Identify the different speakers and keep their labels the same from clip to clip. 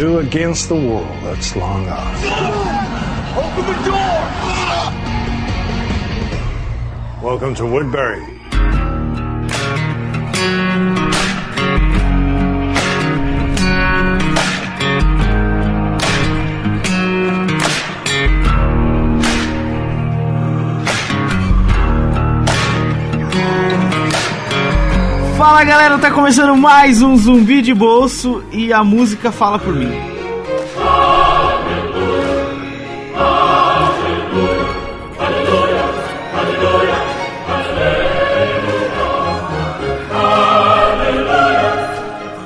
Speaker 1: Two against the world that's long gone.
Speaker 2: Open the door!
Speaker 1: Welcome to Woodbury.
Speaker 3: Fala galera, tá começando mais um Zumbi de Bolso e a música fala por mim.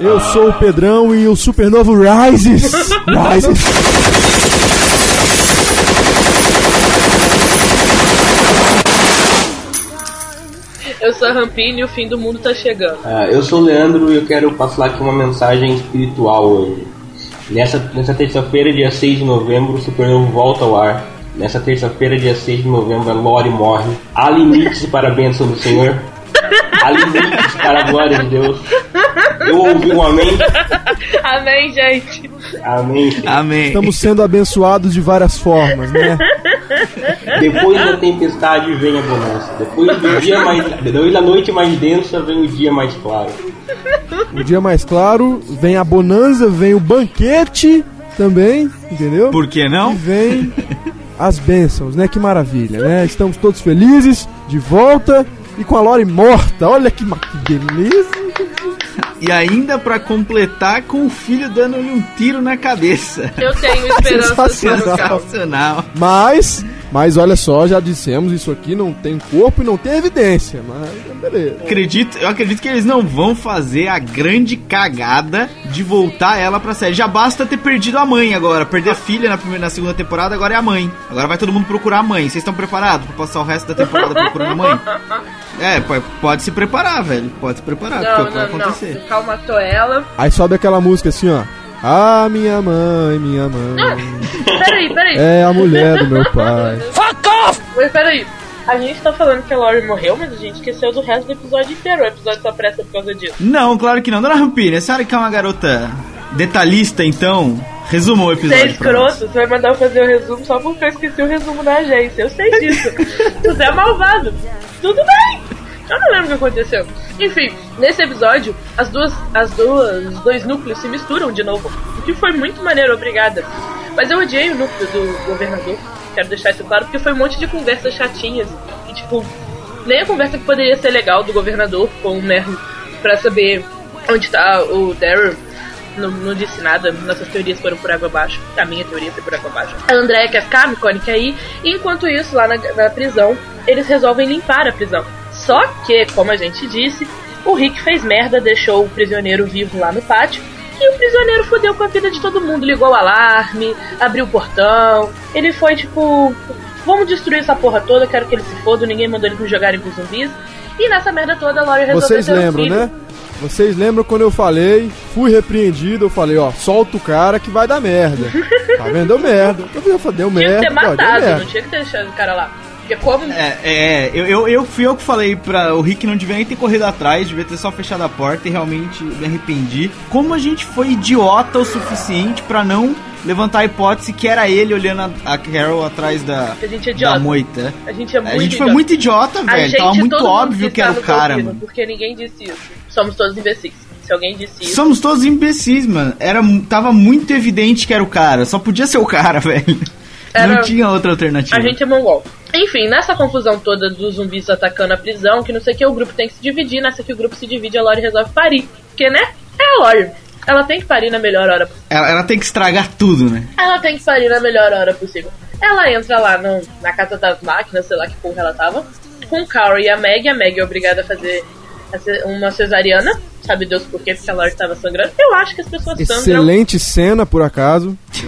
Speaker 4: Eu sou o Pedrão e o Supernovo rises. Rises.
Speaker 5: Eu sou a Rampini e o fim do mundo tá chegando.
Speaker 6: Ah, eu sou o Leandro e eu quero passar aqui uma mensagem espiritual hoje. Nessa, nessa terça-feira, dia 6 de novembro, o Supernovo volta ao ar. Nessa terça-feira, dia 6 de novembro, a Lore morre. Há limites para a bênção do Senhor. Há limites para a glória de Deus. Eu ouvi um amém.
Speaker 5: Amém, gente.
Speaker 6: Amém.
Speaker 3: Amém.
Speaker 4: Estamos sendo abençoados de várias formas, né?
Speaker 6: Depois da tempestade vem a bonança. Depois do dia mais. Depois da noite mais densa vem o dia mais claro.
Speaker 4: O dia mais claro, vem a bonança, vem o banquete também, entendeu?
Speaker 3: Por que
Speaker 4: E
Speaker 3: não?
Speaker 4: vem as bênçãos, né? Que maravilha, né? Estamos todos felizes, de volta e com a Lore morta. Olha que, que beleza.
Speaker 3: E ainda pra completar com o filho dando-lhe um tiro na cabeça.
Speaker 5: Eu tenho esperança
Speaker 4: Sensacional.
Speaker 3: Sensacional.
Speaker 4: Mas, mas olha só, já dissemos, isso aqui não tem corpo e não tem evidência, mas beleza.
Speaker 3: Acredito, eu acredito que eles não vão fazer a grande cagada de voltar ela pra série. Já basta ter perdido a mãe agora. Perder a filha na, primeira, na segunda temporada, agora é a mãe. Agora vai todo mundo procurar a mãe. Vocês estão preparados pra passar o resto da temporada procurando a mãe? É, po- pode se preparar, velho. Pode se preparar,
Speaker 5: Não,
Speaker 3: porque vai
Speaker 5: não,
Speaker 3: acontecer.
Speaker 5: não. O Cal matou ela.
Speaker 4: Aí sobe aquela música assim, ó. Ah, minha mãe, minha mãe.
Speaker 5: Peraí, peraí.
Speaker 4: É a mulher do meu pai.
Speaker 5: Mas peraí. A gente tá falando que a Lori morreu, mas a gente esqueceu do resto do episódio inteiro. O episódio só presta por causa disso.
Speaker 3: Não, claro que não. Dona Rampini, a senhora que é uma garota detalhista, então, resuma o
Speaker 5: Você é
Speaker 3: episódio pra nós.
Speaker 5: escroto, você vai mandar eu fazer o resumo só porque eu esqueci o resumo da agência. Eu sei disso. você é malvado. Tudo bem. Eu não lembro o que aconteceu. Enfim, nesse episódio, as duas, as duas, os dois núcleos se misturam de novo. O que foi muito maneiro, obrigada. Mas eu odiei o núcleo do governador. Quero deixar isso claro, porque foi um monte de conversas chatinhas. E tipo, nem a conversa que poderia ser legal do governador com o Merlo pra saber onde tá o Daryl não, não disse nada, nossas teorias foram por água abaixo. A minha teoria foi por água abaixo. A Andrea quer ficar, a Micone quer ir, e enquanto isso, lá na, na prisão, eles resolvem limpar a prisão. Só que, como a gente disse, o Rick fez merda, deixou o prisioneiro vivo lá no pátio, e o prisioneiro fodeu com a vida de todo mundo, ligou o alarme, abriu o portão. Ele foi tipo, vamos destruir essa porra toda, quero que eles se fodam, ninguém mandou eles me jogarem com zumbis. E nessa merda toda, a Laurie resolveu
Speaker 4: Vocês lembram, né? Vocês lembram quando eu falei, fui repreendido, eu falei, ó, solta o cara que vai dar merda. Tá vendo? Deu merda. Eu falei, deu
Speaker 5: Tinha que
Speaker 4: merda.
Speaker 5: ter matado,
Speaker 4: merda.
Speaker 5: não tinha que ter deixado o cara lá. Porque como.
Speaker 3: É, é eu, eu, eu fui eu que falei pra o Rick não devia nem ter corrido atrás, devia ter só fechado a porta e realmente me arrependi. Como a gente foi idiota o suficiente pra não levantar a hipótese que era ele olhando a, a Carol atrás da,
Speaker 5: A gente é
Speaker 3: da
Speaker 5: idiota.
Speaker 3: moita.
Speaker 5: A gente é
Speaker 3: A
Speaker 5: muito
Speaker 3: gente foi muito idiota,
Speaker 5: A
Speaker 3: velho.
Speaker 5: gente,
Speaker 3: Tava muito óbvio que era o cara, mano.
Speaker 5: Porque ninguém disse isso. Somos todos imbecis. Se alguém disse isso.
Speaker 3: Somos todos imbecis, mano. Era, tava muito evidente que era o cara. Só podia ser o cara, velho.
Speaker 5: Era-
Speaker 3: Não tinha outra alternativa.
Speaker 5: A gente é mongol. Enfim, nessa confusão toda dos zumbis atacando a prisão, que não sei o que, o grupo tem que se dividir. Nessa que o grupo se divide, a Lori resolve parir. Porque, né? É a Lori. Ela tem que parir na melhor hora possível.
Speaker 3: Ela, ela tem que estragar tudo, né?
Speaker 5: Ela tem que parir na melhor hora possível. Ela entra lá no- na casa das máquinas, sei lá que porra ela tava, com o Carl e a Meg. A Meg é obrigada a fazer uma cesariana. Sabe Deus por quê? Porque a Lori tava sangrando. Eu acho que as pessoas sangram.
Speaker 4: Excelente cena, por acaso.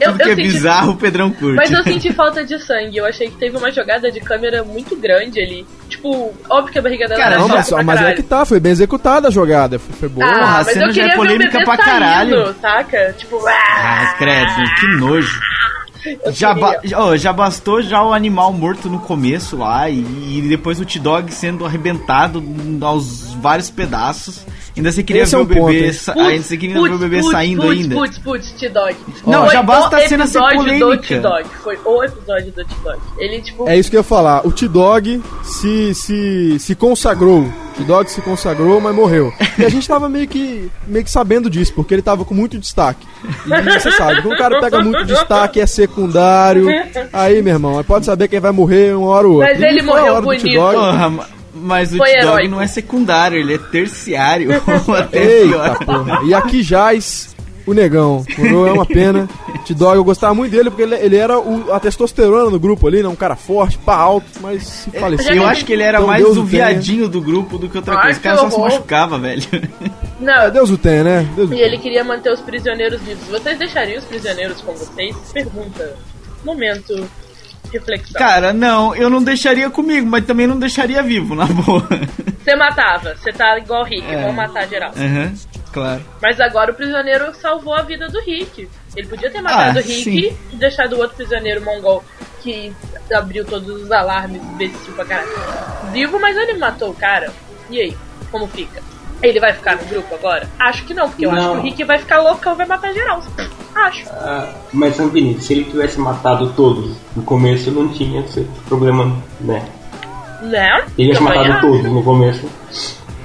Speaker 5: Eu,
Speaker 3: Tudo que
Speaker 5: eu
Speaker 3: é
Speaker 5: senti
Speaker 3: bizarro, o Pedrão curte.
Speaker 5: Mas eu senti falta de sangue. Eu achei que teve uma jogada de câmera muito grande ali. Tipo, óbvio que a barriga dela
Speaker 3: Cara,
Speaker 5: era
Speaker 4: Não,
Speaker 5: chata
Speaker 4: mas, mas é que tá, foi bem executada a jogada. Foi, foi boa.
Speaker 3: Porra,
Speaker 5: Ah,
Speaker 3: a
Speaker 5: mas
Speaker 3: cena
Speaker 5: eu
Speaker 3: já é
Speaker 5: queria ver o
Speaker 3: polêmica
Speaker 5: bebê
Speaker 3: pra
Speaker 5: saindo,
Speaker 3: caralho.
Speaker 5: saca? Tipo,
Speaker 3: Ah, credo, que nojo.
Speaker 5: Eu
Speaker 3: Já, ba ó, já bastou já o animal morto no começo lá e, e depois o T-Dog sendo arrebentado aos vários pedaços. Ainda você queria
Speaker 4: Esse
Speaker 3: ver
Speaker 4: é
Speaker 3: o
Speaker 4: um
Speaker 3: bebê,
Speaker 4: ponto, hein?
Speaker 3: sa- ainda você queria ver o bebê saindo
Speaker 5: putz,
Speaker 3: ainda.
Speaker 5: Putz, putz, T-Dog.
Speaker 3: Não,
Speaker 5: Foi
Speaker 3: já basta
Speaker 5: o
Speaker 3: a cena ser
Speaker 5: do
Speaker 3: polêmica.
Speaker 5: T-Dog. Foi o episódio do T-Dog. Ele, tipo...
Speaker 4: É isso que eu ia falar. O T-Dog se, se, se consagrou. O T-Dog se consagrou, mas morreu. E a gente tava meio que, meio que sabendo disso, porque ele tava com muito destaque. E você sabe, quando o cara pega muito destaque, é secundário. Aí, meu irmão, pode saber quem vai morrer uma hora ou outra.
Speaker 5: Mas ele morreu
Speaker 4: hora do
Speaker 5: bonito.
Speaker 4: T-Dog.
Speaker 3: Porra, ma- mas o
Speaker 5: Foi
Speaker 3: T-Dog
Speaker 5: heróico.
Speaker 3: não é secundário, ele é terciário. Até
Speaker 4: Eita, porra. E aqui jaz o negão. Moro? É uma pena. T-Dog, eu gostava muito dele porque ele, ele era o- a testosterona do grupo ali, né? Um cara forte, pá alto, mas se faleceu.
Speaker 3: Eu acho que ele era
Speaker 4: Então
Speaker 3: mais
Speaker 4: Deus
Speaker 3: o viadinho do grupo do que outra
Speaker 5: Ai,
Speaker 3: coisa. O cara
Speaker 5: que
Speaker 3: só se machucava, velho.
Speaker 5: Não,
Speaker 4: É, Deus o tenha, né? Deus o
Speaker 5: E ele queria manter os prisioneiros vivos. Vocês deixariam os prisioneiros com vocês? Pergunta. Momento. Reflexão.
Speaker 3: Cara, não, eu não deixaria comigo, mas também não deixaria vivo, na boa.
Speaker 5: Você matava. Você tá igual o Rick.
Speaker 3: É.
Speaker 5: Vamos matar geral.
Speaker 3: Aham, claro.
Speaker 5: Mas agora o prisioneiro salvou a vida do Rick. Ele podia ter matado
Speaker 3: Ah,
Speaker 5: o Rick
Speaker 3: sim.
Speaker 5: e deixado o outro prisioneiro mongol que abriu todos os alarmes, imbecil pra caralho. Vivo, mas ele matou o cara. E aí? Como fica? Ele vai ficar no grupo agora? Acho que não, porque eu acho
Speaker 6: Não.
Speaker 5: que o Rick vai ficar loucão e vai matar geral. Acho.
Speaker 6: Ah, mas Santini, se ele tivesse matado todos no começo, não tinha esse problema, né?
Speaker 5: Né?
Speaker 6: Ele tivesse matado
Speaker 5: acho.
Speaker 6: todos no começo,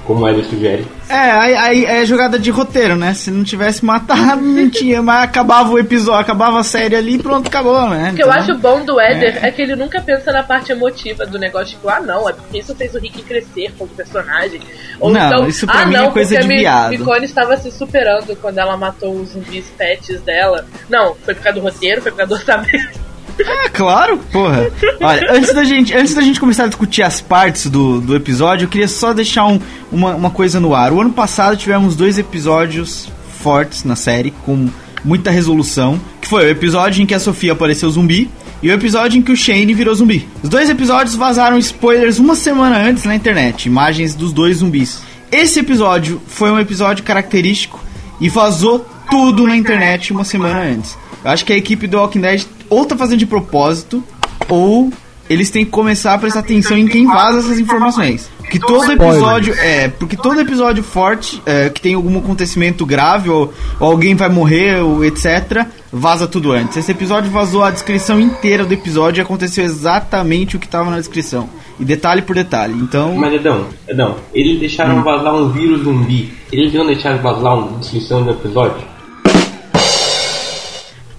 Speaker 6: como ele sugere.
Speaker 3: É, aí, aí é jogada de roteiro, né? Se não tivesse matado, não tinha, mas acabava o episódio, acabava a série ali e pronto, acabou, né?
Speaker 5: O que eu
Speaker 3: Então,
Speaker 5: acho bom do Éder é. que ele nunca pensa na parte emotiva do negócio, tipo, ah não, é porque isso fez o Rick crescer como personagem. Ou
Speaker 3: Não,
Speaker 5: então,
Speaker 3: isso pra
Speaker 5: ah,
Speaker 3: mim é
Speaker 5: não,
Speaker 3: coisa
Speaker 5: porque
Speaker 3: de
Speaker 5: a
Speaker 3: viado.
Speaker 5: Micone estava se superando quando ela matou os zumbis pets dela. Não, foi por causa do roteiro, foi por causa do orçamento.
Speaker 3: É, claro, porra. Olha, antes da gente, antes da gente começar a discutir as partes do, do episódio, eu queria só deixar um- uma, uma coisa no ar. O ano passado tivemos dois episódios fortes na série, com muita resolução, que foi o episódio em que a Sofia apareceu zumbi e o episódio em que o Shane virou zumbi. Os dois episódios vazaram spoilers uma semana antes na internet, imagens dos dois zumbis. Esse episódio foi um episódio característico e vazou tudo na internet uma semana antes. Eu acho que a equipe do Walking Dead ou tá fazendo de propósito, ou eles têm que começar a prestar atenção em quem vaza essas informações. Que todo episódio. É, porque todo episódio forte, é, que tem algum acontecimento grave, ou, ou alguém vai morrer, ou etc., vaza tudo antes. Esse episódio vazou a descrição inteira do episódio e aconteceu exatamente o que tava na descrição. E detalhe por detalhe. Então.
Speaker 6: Mas Edão, Edão, eles deixaram vazar um vírus zumbi. Eles iam deixar vazar uma descrição do episódio?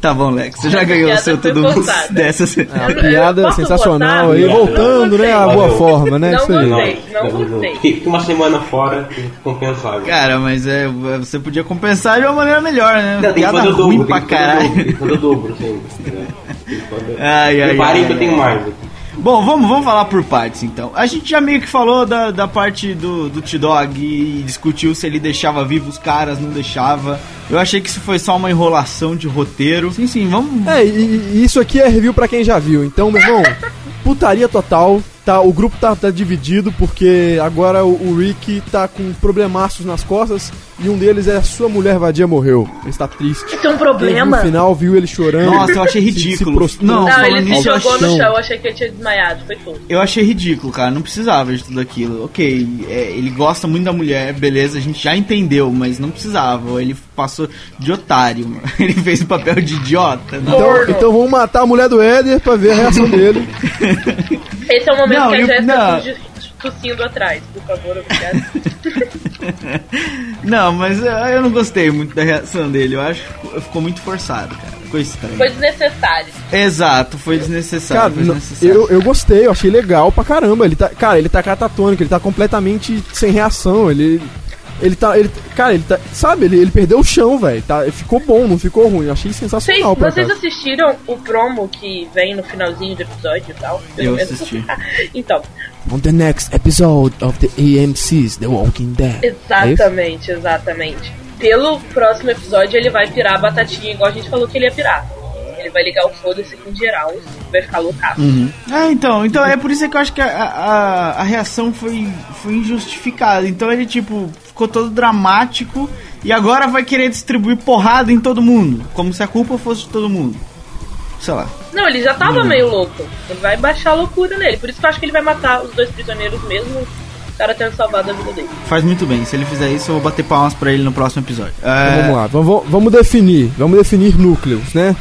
Speaker 3: Tá bom, Lex. Você já ganhou o seu todo mundo dessa.
Speaker 4: Piada
Speaker 5: posso
Speaker 4: sensacional aí,
Speaker 6: Não
Speaker 4: voltando, né, a boa forma, né?
Speaker 5: Não
Speaker 4: Isso aí.
Speaker 5: gostei. não gostei.
Speaker 6: Fiquei uma semana fora e compensava.
Speaker 3: Cara, mas é, você podia compensar de uma maneira melhor, né?
Speaker 6: Não,
Speaker 3: Piada
Speaker 6: fazer o dobro,
Speaker 3: ruim
Speaker 6: tem
Speaker 3: pra
Speaker 6: que fazer o dobro,
Speaker 3: caralho.
Speaker 6: tem que fazer o dobro sempre.
Speaker 3: Ai, ai,
Speaker 6: Preparem que eu tenho
Speaker 3: ai.
Speaker 6: mais aqui.
Speaker 3: Bom, vamos, vamos falar por partes então. A gente já meio que falou da, da parte do, do T-Dog e discutiu se ele deixava vivo os caras, não deixava. Eu achei que isso foi só uma enrolação de roteiro. Sim, sim, vamos.
Speaker 4: É, e, e isso aqui é review pra quem já viu. Então, meu irmão, putaria total. Tá, o grupo tá, tá dividido porque agora o, o Rick tá com problemaços nas costas e um deles é a sua mulher vadia morreu. Ele está triste.
Speaker 5: Isso é um problema.
Speaker 4: No final viu ele chorando.
Speaker 3: Nossa, eu achei
Speaker 4: se- se
Speaker 3: ridículo.
Speaker 4: prostrando
Speaker 3: Não,
Speaker 5: Não, ele se jogou
Speaker 3: achei-
Speaker 5: no chão, eu achei que ele tinha desmaiado, foi tudo.
Speaker 3: Eu achei ridículo, cara. Não precisava de tudo aquilo. Ok, é, ele gosta muito da mulher, beleza, a gente já entendeu, mas não precisava. Ele passou de otário, mano. Ele fez o papel de idiota.
Speaker 4: Então, então vamos matar a mulher do Éder pra ver a reação dele.
Speaker 5: Esse é o momento
Speaker 3: Não,
Speaker 5: que a Jéssica tossindo atrás, por favor, obrigado.
Speaker 3: Não, mas eh, eu não gostei muito da reação dele. Eu acho que ficou- muito forçado, cara. Ficou estranho.
Speaker 5: Foi desnecessário.
Speaker 3: Exato, foi desnecessário.
Speaker 4: Cara,
Speaker 3: foi desnecessário.
Speaker 4: eu, eu gostei, eu achei legal pra caramba. Ele tá, cara, ele tá catatônico, ele tá completamente sem reação. Ele, ele tá, ele, cara, ele tá, sabe? Ele, ele perdeu o chão, velho. Tá, ficou bom, não ficou ruim. Eu achei
Speaker 5: Vocês,
Speaker 4: sensacional pra
Speaker 5: vocês
Speaker 4: cá.
Speaker 5: assistiram o promo que vem no finalzinho do episódio e tal?
Speaker 3: Eu
Speaker 5: menos.
Speaker 3: assisti.
Speaker 5: então,
Speaker 4: On the next episode of the AMC's The Walking Dead. É
Speaker 5: exatamente, exatamente. Pelo próximo episódio ele vai pirar a batatinha, igual a gente falou que ele ia pirar. Ele vai ligar o foda-se com geral, vai ficar loucaço.
Speaker 3: Uhum. Ah, então, então é por isso que eu acho que a, a, a reação foi, foi injustificada. Então ele, tipo, ficou todo dramático e agora vai querer distribuir porrada em todo mundo. Como se a culpa fosse de todo mundo. Sei lá.
Speaker 5: Não, ele já tava
Speaker 3: Uhum.
Speaker 5: meio louco. Ele vai baixar a loucura nele. Por isso que eu acho que ele vai matar os dois prisioneiros mesmo o cara tenha salvado a vida dele.
Speaker 3: Faz muito bem. Se ele fizer isso, eu vou bater palmas pra ele no próximo episódio.
Speaker 4: Então
Speaker 3: É,
Speaker 4: vamos lá, vamos, vamos definir, vamos definir núcleos, né?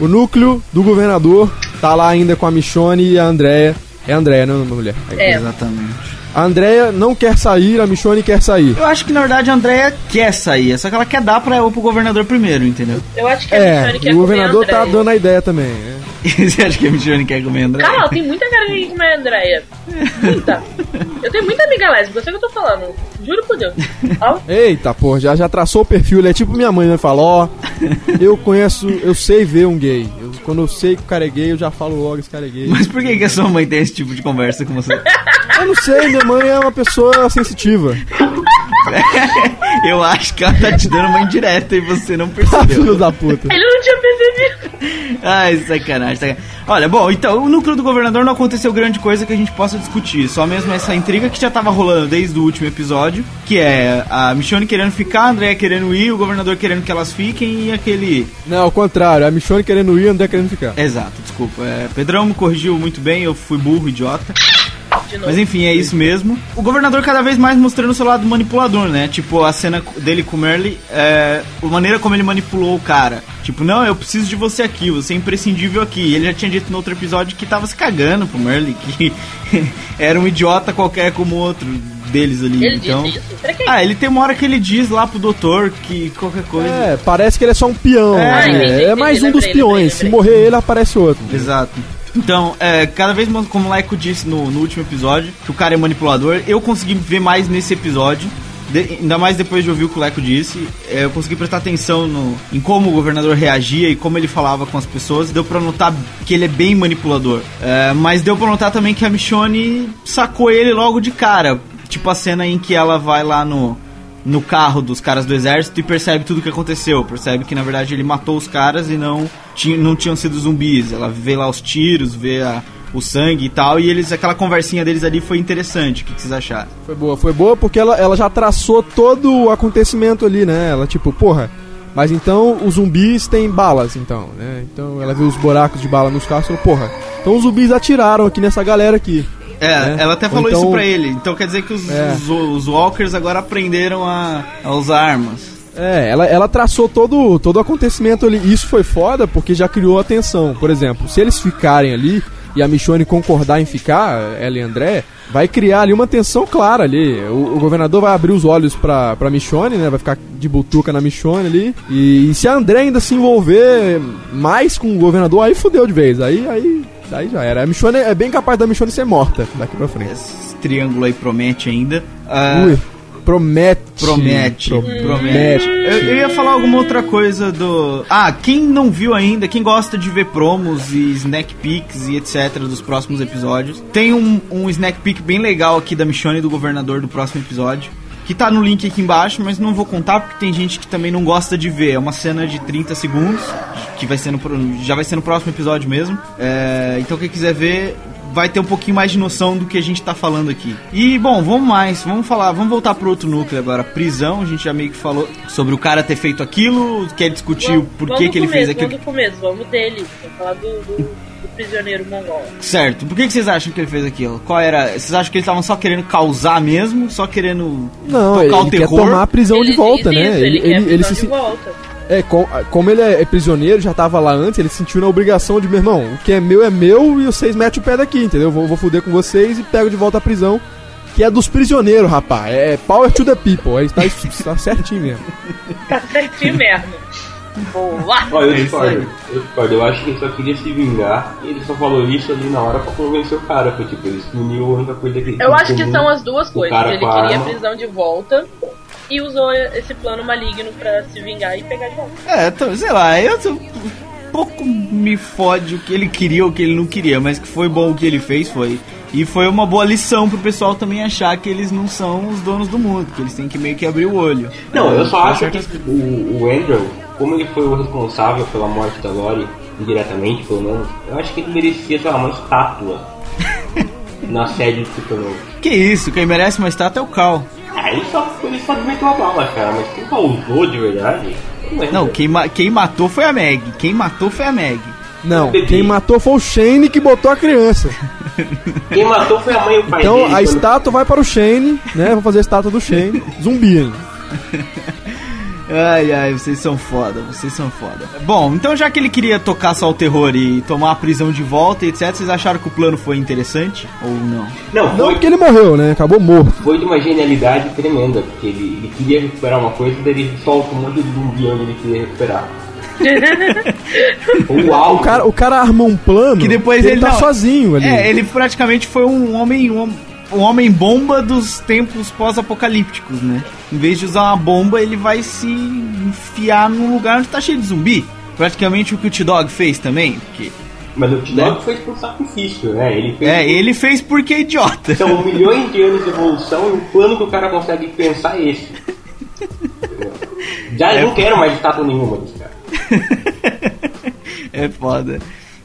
Speaker 4: O núcleo do governador tá lá ainda com a Michonne e a Andrea. É a Andrea, não é uma mulher.
Speaker 5: É.
Speaker 3: Exatamente.
Speaker 4: A Andrea não quer sair, a Michonne quer sair.
Speaker 3: Eu acho que na verdade a Andrea quer sair, só que ela quer dar pra, pro governador primeiro, entendeu?
Speaker 5: Eu acho que a
Speaker 4: É,
Speaker 5: Michonne quer
Speaker 4: e o governador
Speaker 5: comer a
Speaker 4: tá dando a ideia também. né?
Speaker 3: Você acha que a Michonne quer comer a Andrea?
Speaker 5: Cara, ela tem muita cara de comer a Andréia. Muita. Eu tenho muita amiga lésbica, eu sei o que eu tô falando. Juro por Deus. Ó,
Speaker 4: Eita, pô, já, já traçou o perfil, ele é tipo minha mãe, né? Fala, ó, eu conheço, eu sei ver um gay. Eu- quando eu sei que o cara é gay, eu já falo logo esse cara é gay.
Speaker 3: Mas por que, que a sua mãe tem esse tipo de conversa com você?
Speaker 4: Eu não sei, minha mãe é uma pessoa sensitiva.
Speaker 3: Eu acho que ela tá te dando uma indireta e você não
Speaker 4: Filho
Speaker 3: percebeu.
Speaker 4: da puta.
Speaker 5: ele não tinha percebido.
Speaker 3: Ai, sacanagem, sacanagem. Olha, bom, então, o núcleo do governador não aconteceu grande coisa que a gente possa discutir. Só mesmo essa intriga que já tava rolando desde o último episódio, que é a Michonne querendo ficar, a Andrea querendo ir, o governador querendo que elas fiquem e aquele...
Speaker 4: Não, ao contrário, a Michonne querendo ir, André querendo ficar.
Speaker 3: Exato, desculpa. É, Pedrão me corrigiu muito bem, eu fui burro, idiota. Mas enfim, é isso mesmo. O governador cada vez mais mostrando o seu lado manipulador, né? Tipo, a cena dele com o Merle, é, a maneira como ele manipulou o cara. Tipo, não, eu preciso de você aqui, você é imprescindível aqui. E ele já tinha dito no outro episódio que tava se cagando pro Merle, que era um idiota qualquer como outro deles ali.
Speaker 5: Ele
Speaker 3: então... Ah, ele tem uma hora que ele diz lá pro doutor que qualquer coisa.
Speaker 4: É, parece que ele é só um peão.
Speaker 3: É,
Speaker 4: né?
Speaker 5: entendi,
Speaker 4: é
Speaker 5: entendi,
Speaker 4: mais um dos peões.
Speaker 5: lembrei,
Speaker 4: Se morrer ele, aparece outro.
Speaker 3: Exato. Então, é, cada vez mais, como o Leco disse no, no último episódio, que o cara é manipulador, eu consegui ver mais nesse episódio. de- ainda mais depois de ouvir o que o Leco disse, é, eu consegui prestar atenção no, em como o governador reagia e como ele falava com as pessoas. Deu pra notar que ele é bem manipulador. É, mas deu pra notar também que a Michonne sacou ele logo de cara. Tipo a cena em que ela vai lá no, no carro dos caras do exército e percebe tudo o que aconteceu. Percebe que na verdade ele matou os caras e não, tinha, não tinham sido zumbis. Ela vê lá os tiros, vê a- o sangue e tal. E eles aquela conversinha deles ali foi interessante. O que, que vocês acharam?
Speaker 4: Foi boa, foi boa porque ela, ela já traçou todo o acontecimento ali, né? Ela, tipo, porra, mas então os zumbis têm balas, então, né? Então ela viu os buracos de bala nos carros e falou, porra, então os zumbis atiraram aqui nessa galera aqui.
Speaker 3: É,
Speaker 4: É.
Speaker 3: ela até
Speaker 4: Ou
Speaker 3: falou
Speaker 4: então-
Speaker 3: isso pra ele. Então quer dizer que os,
Speaker 4: É.
Speaker 3: os, os walkers agora aprenderam a, a usar armas.
Speaker 4: É, ela, ela traçou todo, todo o acontecimento ali. Isso foi foda porque já criou a tensão. Por exemplo, se eles ficarem ali e a Michonne concordar em ficar, ela e André, vai criar ali uma tensão clara ali. O, o governador vai abrir os olhos pra, pra Michonne, né? Vai ficar de butuca na Michonne ali. E, e se a André ainda se envolver mais com o governador, aí fudeu de vez. Aí, aí, aí já era. A Michonne é bem capaz da Michonne ser morta daqui pra frente.
Speaker 3: Esse triângulo aí promete ainda. Ah,
Speaker 4: Ui, promete.
Speaker 3: Promete,
Speaker 4: Promete.
Speaker 3: promete. Eu, eu ia falar alguma outra coisa do. Ah, quem não viu ainda, quem gosta de ver promos e snack peeks e etc. dos próximos episódios, tem um, um snack peek bem legal aqui da Michonne e do governador do próximo episódio. Que tá no link aqui embaixo, mas não vou contar porque tem gente que também não gosta de ver. É uma cena de 30 segundos, que vai ser no, já vai ser no próximo episódio mesmo. É, então quem quiser ver, vai ter um pouquinho mais de noção do que a gente tá falando aqui. E bom, vamos mais, vamos falar, vamos voltar pro outro núcleo agora. Prisão, a gente já meio que falou sobre o cara ter feito aquilo, quer discutir o porquê
Speaker 5: vamos
Speaker 3: que ele
Speaker 5: do
Speaker 3: fez
Speaker 5: começo,
Speaker 3: aquilo.
Speaker 5: Vamos do começo, vamos dele. Vamos falar do, do, prisioneiro mongol.
Speaker 3: Certo, por que, que vocês acham que ele fez aquilo? Qual era. Vocês acham que eles estavam só querendo causar mesmo? Só querendo
Speaker 4: Não,
Speaker 3: tocar
Speaker 4: ele,
Speaker 3: o
Speaker 4: quer
Speaker 3: terror?
Speaker 4: tomar a prisão
Speaker 5: Ele
Speaker 4: de volta, né?
Speaker 5: isso, ele, quer prisão
Speaker 4: se
Speaker 5: de
Speaker 4: se-
Speaker 5: volta.
Speaker 4: É, com- como ele é, é prisioneiro, já tava lá antes, ele se sentiu na obrigação de, meu irmão, o que é meu é meu e vocês metem o pé daqui, entendeu? Vou, vou fuder com vocês e pego de volta a prisão, que é dos prisioneiros, rapaz. É power to the people, aí tá, tá certinho mesmo.
Speaker 5: Tá certinho mesmo. Boa!
Speaker 6: Olha, eu
Speaker 3: É
Speaker 6: discordo. Eu discordo. Eu acho que ele só queria se vingar e ele só falou isso ali na hora pra convencer o cara. Foi tipo, ele se uniu a única coisa que ele
Speaker 5: Eu acho que são as duas coisas. Ele
Speaker 6: a
Speaker 5: queria a
Speaker 6: arma.
Speaker 5: prisão de volta e usou esse plano maligno pra se vingar e pegar de volta.
Speaker 3: É, então, sei lá, eu tô- pouco me fode o que ele queria ou o que ele não queria, mas que foi bom o que ele fez foi. E foi uma boa lição pro pessoal também achar que eles não são os donos do mundo, que eles têm que meio que abrir o olho.
Speaker 6: Não, eu só acho que o, o Andrew, como ele foi o responsável pela morte da Lori, indiretamente pelo menos, eu acho que ele merecia, sei lá, uma estátua na sede do Supernova.
Speaker 3: Que isso, quem merece uma estátua é o Cal.
Speaker 6: Ah, ele só, ele só meteu a bala, cara, mas quem causou de verdade?
Speaker 3: Não, quem, ma- quem matou foi a Meg. Quem matou foi a Meg.
Speaker 4: Não, quem matou foi o Shane que botou a criança.
Speaker 6: Quem matou foi a mãe e o pai
Speaker 4: Então
Speaker 6: dele.
Speaker 4: a
Speaker 6: quando-
Speaker 4: estátua vai para o Shane, né? Vamos fazer a estátua do Shane. Zumbi?
Speaker 3: Ai, ai, vocês são foda, vocês são foda. Bom, então já que ele queria tocar só o terror e tomar a prisão de volta e etc, vocês acharam que o plano foi interessante ou não?
Speaker 6: Não,
Speaker 4: Não
Speaker 6: foi,
Speaker 4: porque ele morreu, né? Acabou morto.
Speaker 6: foi de uma genialidade tremenda, porque ele, ele queria recuperar uma coisa, daí ele solta um monte de zumbi onde ele queria recuperar. Uau!
Speaker 4: O cara, o cara armou um plano
Speaker 3: Que depois
Speaker 4: ele,
Speaker 3: ele
Speaker 4: tá
Speaker 3: não-
Speaker 4: sozinho ali.
Speaker 3: É, ele praticamente foi um homem um, um homem bomba dos tempos pós-apocalípticos, né? Em vez de usar uma bomba, ele vai se enfiar num lugar onde tá cheio de zumbi. Praticamente o que o T-Dog fez também, porque
Speaker 6: Mas o T-Dog foi por sacrifício, né? Ele fez.
Speaker 3: é, ele fez porque é idiota.
Speaker 6: São milhões de anos de evolução e o plano que o cara consegue pensar é esse. Já eu não quero mais estátua nenhuma desse cara.
Speaker 3: É foda.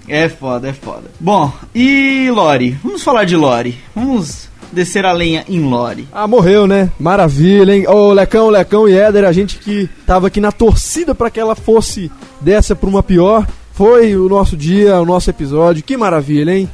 Speaker 3: É foda, é foda. Bom, e Lore? Vamos falar de Lore. Vamos descer a lenha em Lore.
Speaker 4: Ah, morreu, né? Maravilha, hein? Ô, Lecão, Lecão e Éder, a gente que tava aqui na torcida pra que ela fosse dessa pra uma pior. Foi o nosso dia, o nosso episódio. Que maravilha, hein?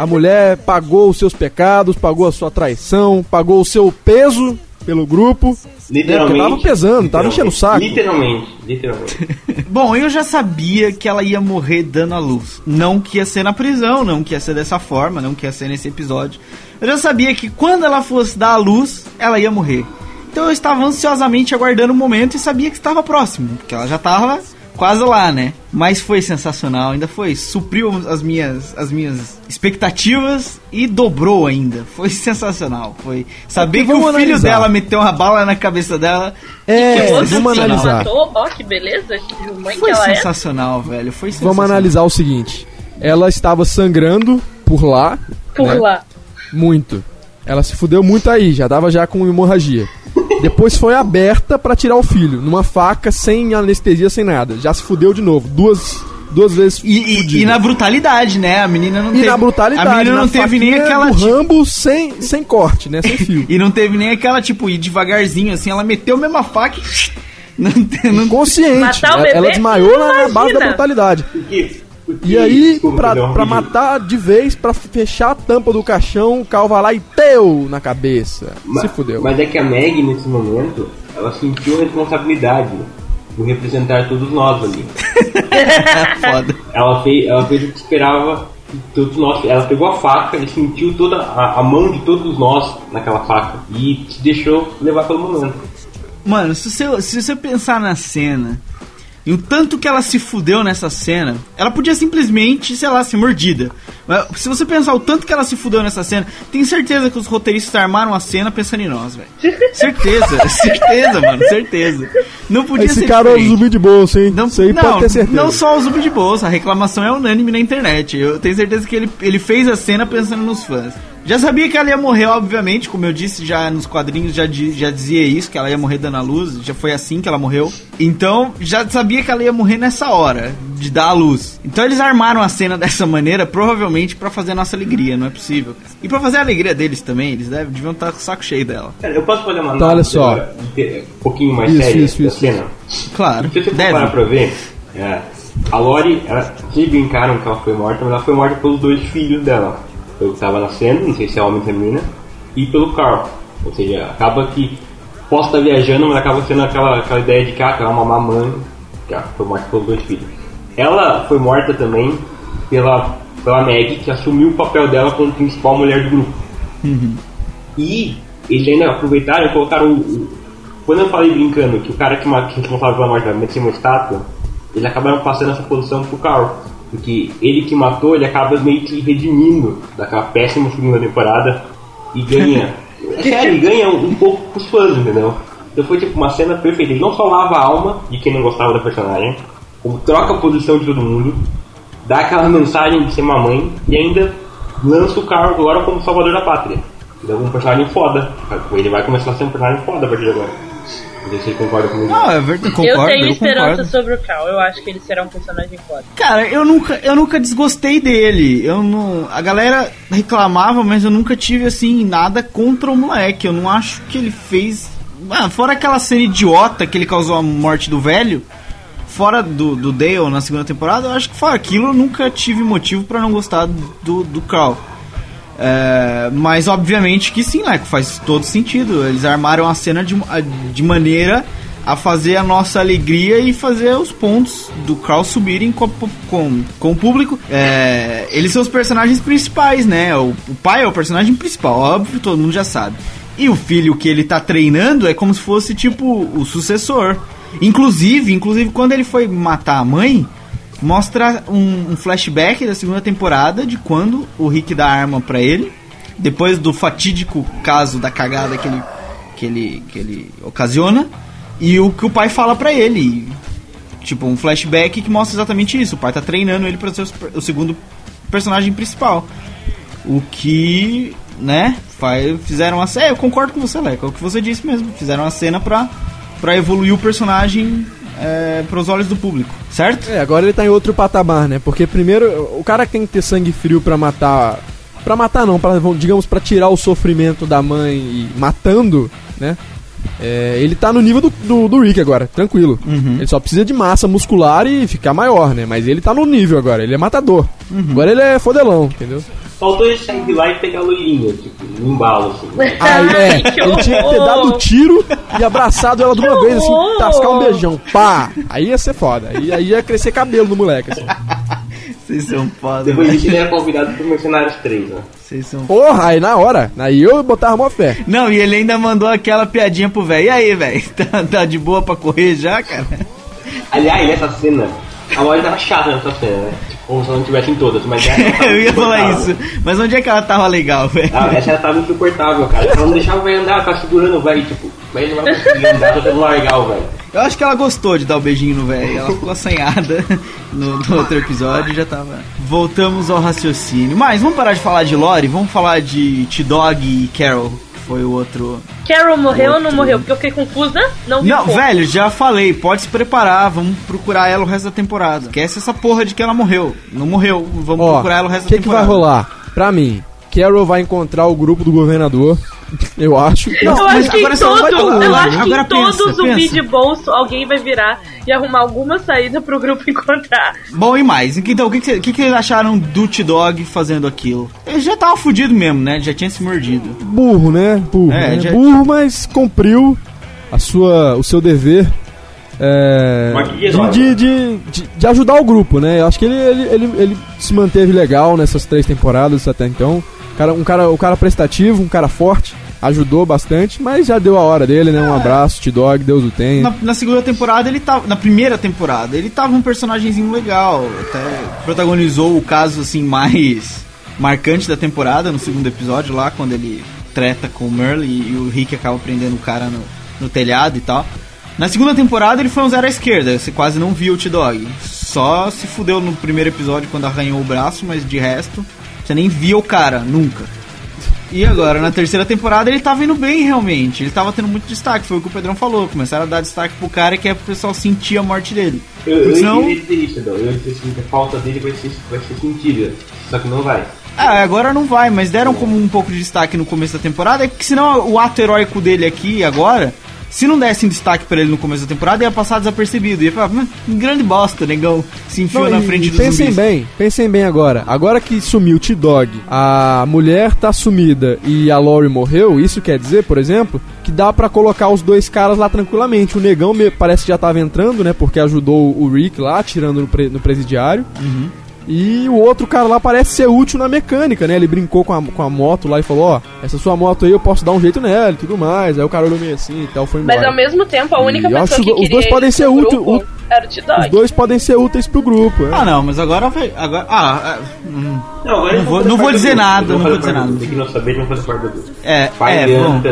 Speaker 4: A mulher pagou os seus pecados, pagou a sua traição, pagou o seu peso pelo grupo.
Speaker 6: Literalmente.
Speaker 4: tava pesando, tava enchendo o saco.
Speaker 6: Literalmente, literalmente.
Speaker 3: Bom, eu já sabia que ela ia morrer dando a luz. Não que ia ser na prisão, não que ia ser dessa forma, não que ia ser nesse episódio. Eu já sabia que quando ela fosse dar a luz, ela ia morrer. Então eu estava ansiosamente aguardando o momento e sabia que estava próximo, porque ela já estava quase lá, né? Mas foi sensacional, ainda foi, supriu as minhas as minhas expectativas e dobrou ainda. Foi sensacional, foi saber
Speaker 4: É que
Speaker 3: o filho
Speaker 4: analisar.
Speaker 3: dela meteu uma bala na cabeça dela.
Speaker 4: É,
Speaker 5: que outro
Speaker 4: vamos analisar.
Speaker 5: matou, ó que beleza, que mãe
Speaker 3: Foi
Speaker 5: que ela é.
Speaker 3: sensacional, velho. Foi sensacional.
Speaker 4: Vamos analisar o seguinte. Ela estava sangrando por lá,
Speaker 5: Por
Speaker 4: né?
Speaker 5: lá.
Speaker 4: muito. Ela se fudeu muito aí, já dava já com hemorragia. Depois foi aberta pra tirar o filho, numa faca, sem anestesia, sem nada. Já se fudeu de novo, duas, duas vezes
Speaker 3: E, e- e na brutalidade, né? A menina não
Speaker 4: E
Speaker 3: teve.
Speaker 4: na brutalidade,
Speaker 3: A menina
Speaker 4: na
Speaker 3: não teve nem aquela.
Speaker 4: do
Speaker 3: tipo-
Speaker 4: Rambo sem, sem corte, né? Sem fio.
Speaker 3: E não teve nem aquela, tipo, ir devagarzinho, assim. Ela meteu mesmo a faca e. Não, não,
Speaker 4: Consciente.
Speaker 5: Matar o
Speaker 4: ela,
Speaker 5: bebê?
Speaker 4: ela desmaiou na- na base da brutalidade.
Speaker 6: Porque,
Speaker 4: E aí, pra, pra matar de vez, pra fechar a tampa do caixão, o Cal vai lá e teu na cabeça.
Speaker 6: Ma-
Speaker 4: se fudeu.
Speaker 6: Mas é que a Meg, nesse momento, ela sentiu a responsabilidade por representar todos nós ali.
Speaker 3: é foda.
Speaker 6: Ela fez, ela fez o que esperava todos nós. Ela pegou a faca e sentiu toda a, a mão de todos nós naquela faca e se deixou levar pelo momento.
Speaker 3: Mano, se você, se você pensar na cena. E o tanto que ela se fudeu nessa cena, ela podia simplesmente, sei lá, ser mordida. Mas se você pensar o tanto que ela se fudeu nessa cena, tenho certeza que os roteiristas armaram a cena pensando em nós, velho. Certeza, certeza, mano, certeza. Não podia
Speaker 4: Esse
Speaker 3: ser
Speaker 4: cara é o
Speaker 3: diferente.
Speaker 4: zumbi de bolsa, hein?
Speaker 3: Não,
Speaker 4: Isso aí
Speaker 3: não,
Speaker 4: pode ter certeza.
Speaker 3: não só o zumbi de bolsa, a reclamação é unânime na internet. Eu tenho certeza que ele, ele fez a cena pensando nos fãs. Já sabia que ela ia morrer, obviamente, como eu disse já nos quadrinhos, já, já dizia isso, que ela ia morrer dando a luz, já foi assim que ela morreu. Então, já sabia que ela ia morrer nessa hora, de dar a luz. Então eles armaram a cena dessa maneira, provavelmente pra fazer a nossa alegria, não é possível. E pra fazer a alegria deles também, eles devem, deviam estar com o saco cheio dela.
Speaker 6: Cara, eu posso fazer uma
Speaker 4: Então, olha só.
Speaker 6: um pouquinho mais
Speaker 4: Isso,
Speaker 6: séria
Speaker 4: isso,
Speaker 6: da
Speaker 4: isso,
Speaker 6: cena?
Speaker 3: Claro,
Speaker 6: Se você for
Speaker 3: deve.
Speaker 6: parar pra ver, é, a Lori, ela, vocês brincaram que ela foi morta, mas ela foi morta pelos dois filhos dela. Pelo que tava nascendo, não sei se é homem ou menina, e pelo Carl. Ou seja, acaba que posso estar viajando, mas acaba sendo aquela, aquela ideia de que ah, ela é uma mamãe, que ela foi morta pelos dois filhos. Ela foi morta também pela, pela Meg, que assumiu o papel dela como principal mulher do grupo. E eles ainda aproveitaram e colocaram o, Quando eu falei brincando que o cara que, que é responsável pela morte tinha uma estátua, eles acabaram passando essa posição pro Carl. Porque ele que matou, ele acaba meio que redimindo daquela péssima segunda temporada e ganha. é sério, ele ganha um, um pouco pros fãs, entendeu? Então foi tipo uma cena perfeita. Ele não só lava a alma de quem não gostava da personagem, como troca a posição de todo mundo, dá aquela mensagem de ser uma mãe e ainda lança o Carl agora como salvador da pátria. Ele é um personagem foda. Ele vai começar a ser um personagem foda a partir de agora. Não sei se vocês concordam comigo.
Speaker 3: Não, é verdade, concordo,
Speaker 5: eu tenho esperança
Speaker 3: concordo.
Speaker 5: sobre o Cal. Eu acho que ele será um personagem foda.
Speaker 3: Cara, eu nunca, eu nunca desgostei dele. Eu não, a galera reclamava, mas eu nunca tive assim nada contra o moleque. Eu não acho que ele fez, ah, fora aquela cena idiota que ele causou a morte do velho, fora do, do Dale na segunda temporada, eu acho que fora aquilo eu nunca tive motivo pra não gostar do do Carl. É, mas obviamente que sim, Leco, faz todo sentido. Eles armaram a cena de, de maneira a fazer a nossa alegria e fazer os pontos do Kraus subirem com, com, com o público. É, eles são os personagens principais, né? O, o pai é o personagem principal, óbvio, todo mundo já sabe. E o filho que ele tá treinando é como se fosse tipo o sucessor. Inclusive, inclusive quando ele foi matar a mãe, mostra um, um, flashback da segunda temporada de quando o Rick dá arma para ele, depois do fatídico caso da cagada que ele, que ele, que ele ocasiona, e o que o pai fala para ele. Tipo, um flashback que mostra exatamente isso. O pai tá treinando ele para ser o segundo personagem principal. O que, né, faz, fizeram a cena. É, eu concordo com você, Leco, é o que você disse mesmo. Fizeram a cena pra, pra evoluir o personagem é, pros olhos do público, certo?
Speaker 4: É, agora ele tá em outro patamar, né? Porque primeiro, o cara tem que ter sangue frio para matar. para matar não, pra, digamos, para tirar o sofrimento da mãe e matando, né? É, ele tá no nível do, do, do Rick agora, tranquilo. Uhum. Ele só precisa de massa muscular e ficar maior, né? Mas ele tá no nível agora, ele é matador. Uhum. Agora ele é fodelão, entendeu?
Speaker 6: Faltou ele sair lá e pegar a loirinha, tipo, no embalo, assim.
Speaker 4: Aí, é, ele tinha que ter dado o tiro e abraçado ela de uma vez, assim, tascar um beijão. Pá! Aí ia ser foda. Aí, aí ia crescer cabelo no moleque, assim.
Speaker 3: Vocês são foda.
Speaker 6: Depois disso ele era convidado pro Mercenários 3, né?
Speaker 3: Vocês são
Speaker 4: Porra, aí na hora. Aí eu botava uma fé.
Speaker 3: Não, e ele ainda mandou aquela piadinha pro velho. E aí, velho? Tá, tá de boa pra correr já, cara?
Speaker 6: Aliás, nessa cena, a Molly tava chata nessa cena, né? Como se ela não tivesse em todas, mas essa
Speaker 3: Eu ia falar isso. Mas onde é que ela tava legal, velho?
Speaker 6: Ah, essa ela tava insuportável, cara. Ela não deixava o velho andar, tava segurando o velho, tipo, o velho não vai conseguir andar, tô tentando largar o velho.
Speaker 3: Eu acho que ela gostou de dar o beijinho no velho. Ela ficou assanhada no, no, outro episódio e já tava. Voltamos ao raciocínio. Mas vamos parar de falar de Lore, vamos falar de T-Dog e Carol foi o outro.
Speaker 5: Carol morreu ou não morreu? Porque eu fiquei confusa. Não,
Speaker 3: não velho, já falei. Pode se preparar. Vamos procurar ela o resto da temporada. Esquece essa porra de que ela morreu. Não morreu. Vamos Ó, procurar ela o resto
Speaker 4: que
Speaker 3: da temporada.
Speaker 4: O que vai rolar? Pra mim, Carol vai encontrar o grupo do governador. Eu acho.
Speaker 5: Eu acho que em todos, eu acho que em todos pensa, o vídeo bolso alguém vai virar e arrumar alguma saída pro grupo encontrar.
Speaker 3: Bom, e mais? Então, o que, que, que, que eles acharam do T-Dog fazendo aquilo? Ele já tava fudido mesmo, né? Já tinha se mordido.
Speaker 4: Burro, né? Burro. É, né? Já... Burro, mas cumpriu a sua, o seu dever. É, de, de, de, de, ajudar o grupo, né? Eu acho que ele, ele, ele, ele se manteve legal nessas três temporadas até então cara, um cara, o cara prestativo, um cara forte, ajudou bastante, mas já deu a hora dele, né? Um abraço, T-Dog, Deus o tenha.
Speaker 3: Na, na, segunda temporada ele tava. Na primeira temporada, ele tava um personagemzinho legal. Até protagonizou o caso assim mais marcante da temporada no segundo episódio lá, quando ele treta com o Merle e, e o Rick acaba prendendo o cara no, no telhado e tal. Na segunda temporada ele foi um zero à esquerda, você quase não viu o T-Dog. Só se fudeu no primeiro episódio quando arranhou o braço, mas de resto você nem via o cara, nunca. E agora, na terceira temporada, ele tava indo bem realmente. Ele tava tendo muito destaque, foi o que o Pedrão falou. Começaram a dar destaque pro cara que é pro pessoal sentir a morte dele.
Speaker 6: Eu, eu senão... dizer isso, Eu assim, que a falta dele vai ser, vai ser sentida. Só que não vai.
Speaker 3: Ah, agora não vai, mas deram como um pouco de destaque no começo da temporada, porque senão o ato heróico dele aqui agora se não dessem destaque pra ele no começo da temporada, ia passar desapercebido. Ia falar, um grande bosta, negão. Se enfiou não, na frente dos
Speaker 4: Pensem zumbis. bem, pensem bem agora. Agora que sumiu o T-Dog, a mulher tá sumida e a Lori morreu, isso quer dizer, por exemplo, que dá para colocar os dois caras lá tranquilamente. O negão parece que já tava entrando, né? Porque ajudou o Rick lá, tirando no, pre no presidiário. Uhum. E o outro cara lá parece ser útil na mecânica, né? Ele brincou com a, com a moto lá e falou: Ó, oh, essa sua moto aí eu posso dar um jeito nela e tudo mais. Aí o cara olhou meio assim e tal, foi embora.
Speaker 5: Mas ao mesmo tempo, a única e pessoa que
Speaker 4: os dois podem ser úteis.
Speaker 5: Os
Speaker 4: dois podem ser úteis pro grupo.
Speaker 3: É. Ah, não, mas agora. Agora, ah, é, hum, não, agora não, vou, não vou dizer nada, não vou dizer nada.
Speaker 6: Tem que não saber, não fazer parte do grupo.
Speaker 3: É, Pai é, bom.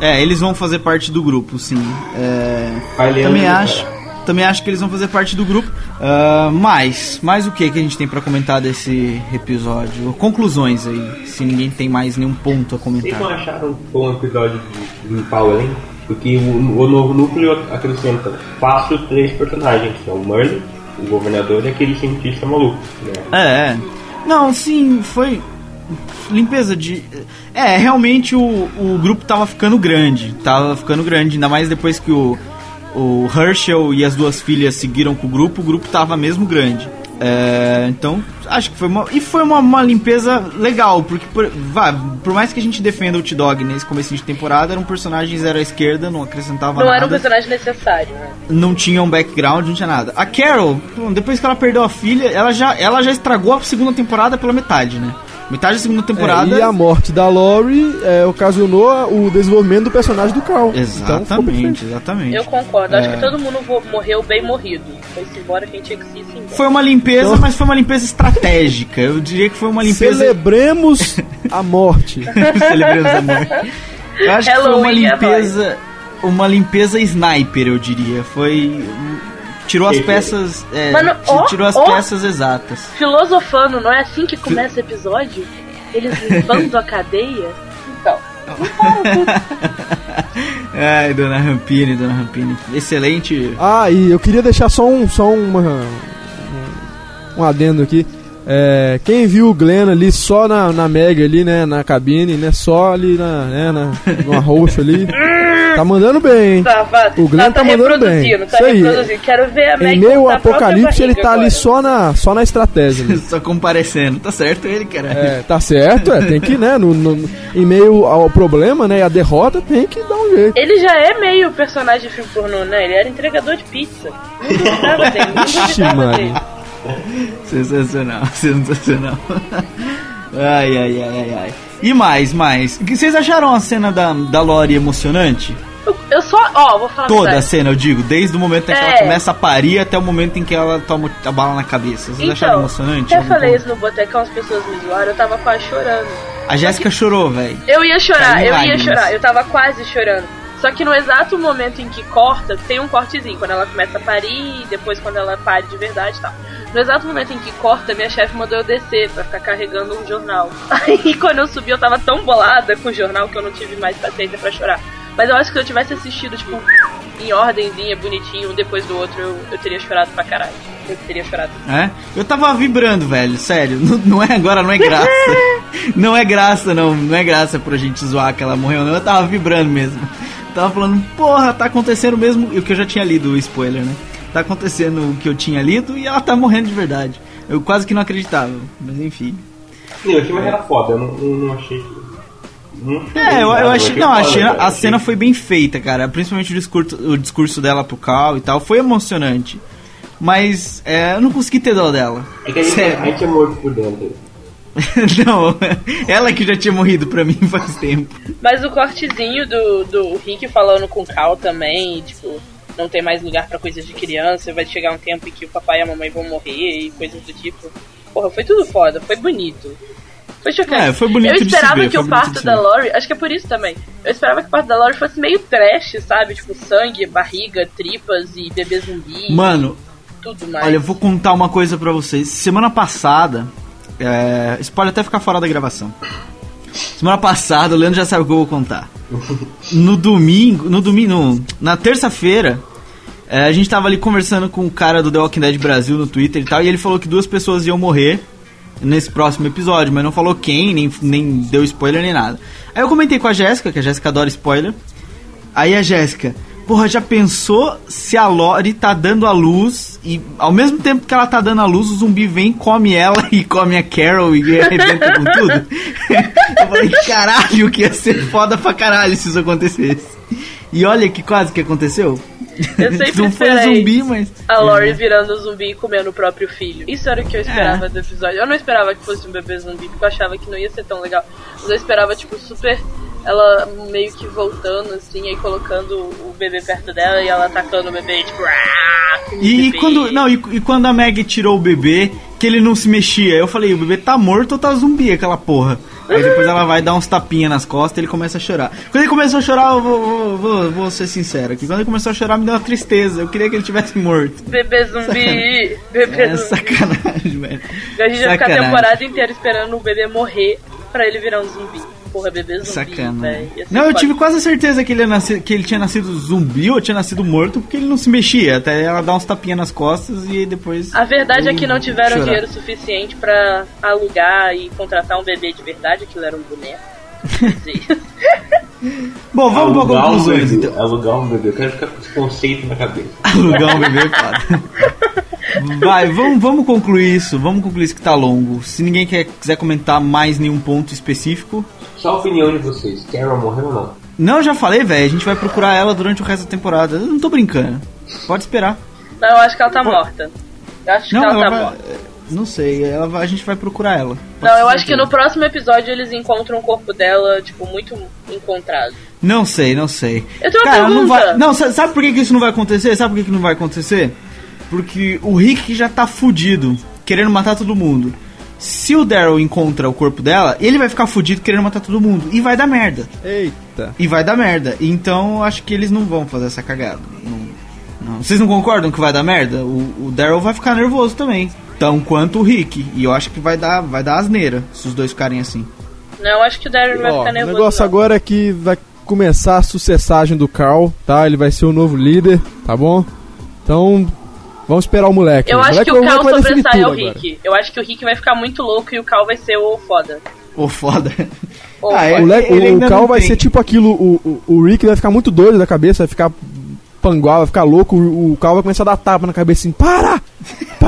Speaker 3: É, eles vão fazer parte do grupo, sim. É, também acho. Também acho que eles vão fazer parte do grupo. Uh, mas, mais o que que a gente tem para comentar desse episódio? Conclusões aí, se ninguém tem mais nenhum ponto a comentar.
Speaker 6: Vocês não acharam bom episódio de limpar o elenco? Porque o, o, novo núcleo acrescenta fácil três personagens, que é o Merlin, o governador e aquele cientista maluco. Né?
Speaker 3: É, é. Não, sim, foi limpeza de. É, realmente o, o grupo tava ficando grande. Tava ficando grande, ainda mais depois que o o Herschel e as duas filhas seguiram com o grupo, o grupo tava mesmo grande. É, então, acho que foi uma. E foi uma, uma limpeza legal, porque por, vá, por mais que a gente defenda o T-Dog nesse começo de temporada, era um personagem zero à esquerda, não acrescentava
Speaker 5: Não
Speaker 3: nada.
Speaker 5: era um personagem necessário, né?
Speaker 3: Não tinha um background, não tinha nada. A Carol, depois que ela perdeu a filha, ela já, ela já estragou a segunda temporada pela metade, né? Metade da segunda temporada.
Speaker 4: É, e a morte da Lori é, ocasionou o desenvolvimento do personagem do Carl. Então,
Speaker 3: Exatamente,
Speaker 4: perfeito.
Speaker 3: exatamente.
Speaker 5: Eu concordo. Acho
Speaker 3: É.
Speaker 5: que todo mundo morreu bem morrido. Foi-se embora quem tinha que se ir embora.
Speaker 3: Foi uma limpeza,
Speaker 4: Então-
Speaker 3: mas foi uma limpeza estratégica. Eu diria que foi uma limpeza.
Speaker 4: Celebremos a morte.
Speaker 3: Celebramos a morte. Eu acho que foi uma
Speaker 5: é
Speaker 3: limpeza. Uma limpeza sniper, eu diria. Foi. Tirou as peças. é,
Speaker 5: Mano, ó,
Speaker 3: tirou as
Speaker 5: ó.
Speaker 3: peças exatas.
Speaker 5: Filosofando, não é assim que começa o episódio? Eles limpando a cadeia? Então.
Speaker 3: Ai, dona Rampini, dona Rampini. Excelente.
Speaker 4: Ah, e eu queria deixar só um, só uma, um, um adendo aqui. É, quem viu o Glenn ali só na, na Mega ali, né, na cabine, né, só ali na, né, na, no arroxo ali, tá mandando bem, hein?
Speaker 5: Tá.
Speaker 4: O Glenn tá mandando bem.
Speaker 5: tá
Speaker 4: Isso aí.
Speaker 5: Quero ver a
Speaker 4: Em
Speaker 5: Meg
Speaker 4: meio ao apocalipse ele tá ali
Speaker 5: agora.
Speaker 4: só na, só na estratégia. né?
Speaker 3: Só comparecendo. Tá certo ele, cara.
Speaker 4: É, tá certo, é, tem que, né, no, no- em meio ao problema, né, e a derrota tem que dar um jeito.
Speaker 5: Ele já é meio personagem de filme pornô, né? Ele era entregador de pizza. Não duvidava dele, não
Speaker 4: Ixi,
Speaker 5: duvidava dele.
Speaker 3: Sensacional, sensacional. Ai, ai, ai, ai, ai. E mais, mais. O que vocês acharam a cena da, da Lori emocionante?
Speaker 5: Eu, eu só, ó, vou falar
Speaker 3: Toda a cena, eu digo, desde o momento em que
Speaker 5: É.
Speaker 3: ela começa a parir até o momento em que ela toma a bala na cabeça. Vocês acharam
Speaker 5: Então,
Speaker 3: emocionante?
Speaker 5: eu falei
Speaker 3: ponto?
Speaker 5: isso no botecão, as pessoas me zoaram, eu tava quase chorando.
Speaker 3: A Jéssica chorou, velho.
Speaker 5: Eu ia chorar, eu ia
Speaker 3: lágrimas.
Speaker 5: chorar, eu tava quase chorando. Só que no exato momento em que corta, tem um cortezinho, quando ela começa a parir, depois quando ela pare de verdade e tal. No exato momento em que corta, minha chefe mandou eu descer pra ficar carregando um jornal. Aí quando eu subi, eu tava tão bolada com o jornal que eu não tive mais paciência pra chorar. Mas eu acho que se eu tivesse assistido, tipo, em ordemzinha, bonitinho, um depois do outro, eu, eu teria chorado pra caralho. Eu teria chorado.
Speaker 3: É? Eu tava vibrando, velho, sério. Não, não é agora, não é graça. não é graça, não. Não é graça pra gente zoar que ela morreu, não. Eu tava vibrando mesmo. Tava falando, porra, tá acontecendo mesmo. E o que eu já tinha lido, o spoiler, né? Tá acontecendo o que eu tinha lido e ela tá morrendo de verdade. Eu quase que não acreditava, mas enfim.
Speaker 6: Não, eu achei mais era foda, eu não, não, achei. Não
Speaker 3: É, eu, eu achei. Não, achei, a
Speaker 6: achei-
Speaker 3: cena foi bem feita, cara. Principalmente o discurso, o discurso dela pro Cal e tal. Foi emocionante. Mas é, eu não consegui ter dó dela.
Speaker 6: É que a gente, a gente é morto por dentro.
Speaker 3: não, ela que já tinha morrido pra mim faz tempo.
Speaker 5: Mas o cortezinho do, do Rick falando com o Cal também, tipo, não tem mais lugar pra coisas de criança, vai chegar um tempo em que o papai e a mamãe vão morrer e coisas do tipo. Porra, foi tudo foda, foi bonito. Foi chocante.
Speaker 3: É, foi bonito
Speaker 5: Eu esperava
Speaker 3: ver,
Speaker 5: que o parto da. Lori, acho que é por isso também. Eu esperava que o parto da Lori fosse meio trash, sabe? Tipo, sangue, barriga, tripas e bebê zumbi.
Speaker 3: Mano,
Speaker 5: tudo mais.
Speaker 3: olha, eu vou contar uma coisa pra vocês. Semana passada, é, isso pode até ficar fora da gravação. Semana passada, o Leandro já sabe o que eu vou contar. No domingo, no domingo, na terça-feira, é, a gente tava ali conversando com o cara do The Walking Dead Brasil no Twitter e tal, e ele falou que duas pessoas iam morrer nesse próximo episódio, mas não falou quem, nem, nem deu spoiler nem nada. Aí eu comentei com a Jéssica, que a Jéssica adora spoiler. Aí a Jéssica, porra, já pensou se a Lori tá dando a luz e ao mesmo tempo que ela tá dando a luz, o zumbi vem, come ela e come a Carol e arrebenta com tudo? eu falei, caralho, que ia ser foda pra caralho se isso acontecesse. E olha que quase que aconteceu.
Speaker 5: Eu sempre
Speaker 3: Não foi zumbi, mas.
Speaker 5: A Lori
Speaker 3: É.
Speaker 5: virando zumbi e comendo o próprio filho. Isso era o que eu esperava do episódio. Eu não esperava que fosse um bebê zumbi, porque eu achava que não ia ser tão legal. Mas eu esperava, tipo, super. Ela meio que voltando, assim, aí colocando o bebê perto dela e ela atacando o bebê, tipo. "Ah",
Speaker 3: E,
Speaker 5: bebê.
Speaker 3: quando, não, e, e quando a Meg tirou o bebê, que ele não se mexia, eu falei, o bebê tá morto ou tá zumbi, aquela porra. Aí depois ela vai dar uns tapinhas nas costas e ele começa a chorar. Quando ele começou a chorar, eu vou, vou, vou, vou ser sincero aqui. Quando ele começou a chorar, me deu uma tristeza. Eu queria que ele tivesse morto.
Speaker 5: Bebê zumbi! Bebê
Speaker 3: É
Speaker 5: zumbi!
Speaker 3: sacanagem, velho.
Speaker 5: A gente vai ficar a
Speaker 3: Sacanagem.
Speaker 5: temporada inteira esperando o bebê morrer pra ele virar um zumbi. Porra, bebê zumbi. Ia ser
Speaker 3: Não, eu tive quase certeza que ele, ia nascer, que ele tinha nascido zumbi ou tinha nascido morto, porque ele não se mexia. Até ela dar uns tapinhas nas costas e depois.
Speaker 5: A verdade é que não tiveram
Speaker 3: chorar.
Speaker 5: dinheiro suficiente pra alugar e contratar um bebê de verdade, aquilo era um boneco.
Speaker 3: Bom, vamos para
Speaker 6: alugar um
Speaker 3: conclusões
Speaker 6: bebê,
Speaker 3: então.
Speaker 6: alugar um bebê. Eu quero ficar com esse conceito na cabeça.
Speaker 3: Alugar um bebê é foda. Vai, vamos, vamos concluir isso. Vamos concluir isso que tá longo. Se ninguém quer, quiser comentar mais nenhum ponto específico.
Speaker 6: Só a opinião de vocês. Carol morreu ou não?
Speaker 3: Não, eu já falei, velho. A gente vai procurar ela durante o resto da temporada. Eu não tô brincando. Pode esperar.
Speaker 5: Não, eu acho que ela tá morta. Eu acho
Speaker 3: Não,
Speaker 5: que ela,
Speaker 3: ela
Speaker 5: tá
Speaker 3: vai.
Speaker 5: morta.
Speaker 3: Não sei, ela vai- a gente vai procurar ela. Pode
Speaker 5: Não, eu acho que no próximo episódio eles encontram o corpo dela, tipo, muito encontrado.
Speaker 3: Não sei, não sei.
Speaker 5: Eu tenho uma
Speaker 3: Cara, não
Speaker 5: pergunta.
Speaker 3: vai. Não, sa- sabe por que, que isso não vai acontecer? Sabe por que, que não vai acontecer? Porque o Rick já tá fudido, querendo matar todo mundo. Se o Daryl encontra o corpo dela, ele vai ficar fudido querendo matar todo mundo. E vai dar merda.
Speaker 4: Eita.
Speaker 3: E vai dar merda. Então eu acho que eles não vão fazer essa cagada. Não, não. Vocês não concordam que vai dar merda? O, o Daryl vai ficar nervoso também. Tão quanto o Rick. E eu acho que vai dar, vai dar asneira se os dois ficarem assim.
Speaker 5: Não, eu acho que o Darren vai
Speaker 4: Ó,
Speaker 5: ficar
Speaker 4: o
Speaker 5: nervoso.
Speaker 4: negócio
Speaker 5: não.
Speaker 4: agora é que vai começar a sucessagem do Carl, tá? Ele vai ser o novo líder, tá bom? Então, vamos esperar o moleque.
Speaker 5: Eu acho
Speaker 4: moleque,
Speaker 5: que o
Speaker 4: moleque
Speaker 5: Cal
Speaker 4: vai definir
Speaker 5: sobressai ao
Speaker 4: agora.
Speaker 5: Rick. Eu acho que o Rick vai ficar muito louco e o Cal vai ser o foda.
Speaker 3: Ô, foda. Ah,
Speaker 4: O,
Speaker 3: é-
Speaker 4: moleque,
Speaker 3: Ele
Speaker 4: o, o Cal
Speaker 3: não
Speaker 4: vai
Speaker 3: tem.
Speaker 4: ser tipo aquilo, o, o, o Rick vai ficar muito doido da cabeça, vai ficar pangual, vai ficar louco, o, o Cal vai começar a dar tapa na cabeça assim, para!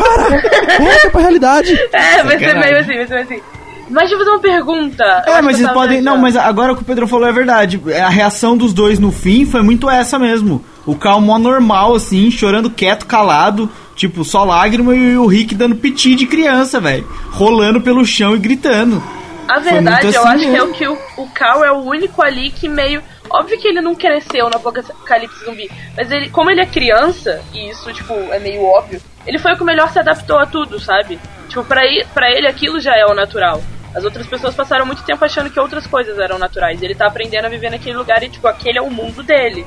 Speaker 4: Para! Volta pra realidade!
Speaker 5: É, vai ser meio assim, vai ser meio assim. Mas deixa eu fazer uma pergunta. Eu
Speaker 3: É, mas
Speaker 5: eu
Speaker 3: vocês podem. Não, mas agora o que o Pedro falou é verdade. A reação dos dois no fim foi muito essa mesmo. O Cal mó normal, assim, chorando quieto, calado, tipo, só lágrima e o Rick dando piti de criança, velho. Rolando pelo chão e gritando.
Speaker 5: A verdade,
Speaker 3: muito
Speaker 5: eu
Speaker 3: assim
Speaker 5: acho que é
Speaker 3: mesmo.
Speaker 5: o que o, o Cal é o único ali que meio. Óbvio que ele não cresceu no Apocalipse Zumbi, mas ele, como ele é criança, e isso, tipo, é meio óbvio, ele foi o que melhor se adaptou a tudo, sabe? Tipo, pra, ele, pra ele aquilo já é o natural. As outras pessoas passaram muito tempo achando que outras coisas eram naturais. Ele tá aprendendo a viver naquele lugar e, tipo, aquele é o mundo dele.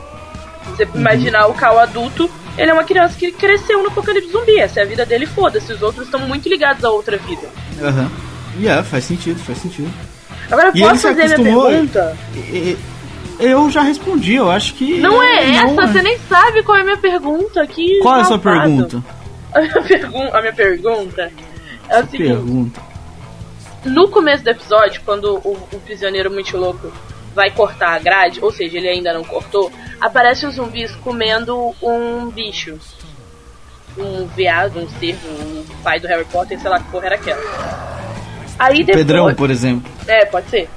Speaker 5: Se você
Speaker 3: Uhum.
Speaker 5: imaginar o Cal adulto, ele é uma criança que cresceu no Apocalipse Zumbi. Essa é a vida dele, foda-se. Os outros estão muito ligados a outra vida.
Speaker 3: Aham. E é, faz sentido, faz sentido.
Speaker 5: Agora,
Speaker 3: E
Speaker 5: posso fazer minha
Speaker 3: acostumou-
Speaker 5: pergunta?
Speaker 3: Eu já respondi, eu acho que.
Speaker 5: Não é essa,
Speaker 3: não é.
Speaker 5: você nem sabe qual é a minha pergunta. Que
Speaker 3: Qual é a sua pergunta?
Speaker 5: A minha, pergun a minha pergunta é o seguinte:
Speaker 3: Pergunta.
Speaker 5: no começo do episódio, quando o, o prisioneiro muito louco vai cortar a grade, ou seja, ele ainda não cortou, aparece os zumbis comendo um bicho. Um veado, um cervo, um pai do Harry Potter, sei lá que porra era aquela. Aí depois.
Speaker 3: Pedrão, por exemplo.
Speaker 5: É, pode ser.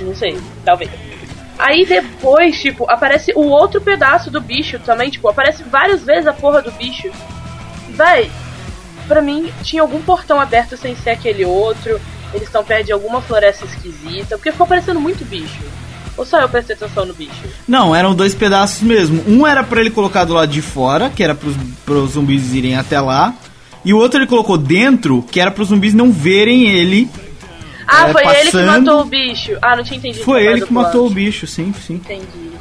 Speaker 5: Não sei, talvez. Aí depois, tipo, aparece o outro pedaço do bicho também, tipo, aparece várias vezes a porra do bicho. Véi, pra mim tinha algum portão aberto sem ser aquele outro. Eles estão perto de alguma floresta esquisita, porque ficou aparecendo muito bicho. Ou só eu prestei atenção no bicho?
Speaker 3: Não, eram dois pedaços mesmo. Um era pra ele colocar do lado de fora, que era pros, pros zumbis irem até lá. E o outro ele colocou dentro, que era pros zumbis não verem ele.
Speaker 5: Ah,
Speaker 3: É,
Speaker 5: foi ele que
Speaker 3: passando-
Speaker 5: matou o bicho. Ah, não tinha entendido.
Speaker 3: Foi ele que matou o bicho, sim, sim.
Speaker 5: Entendi.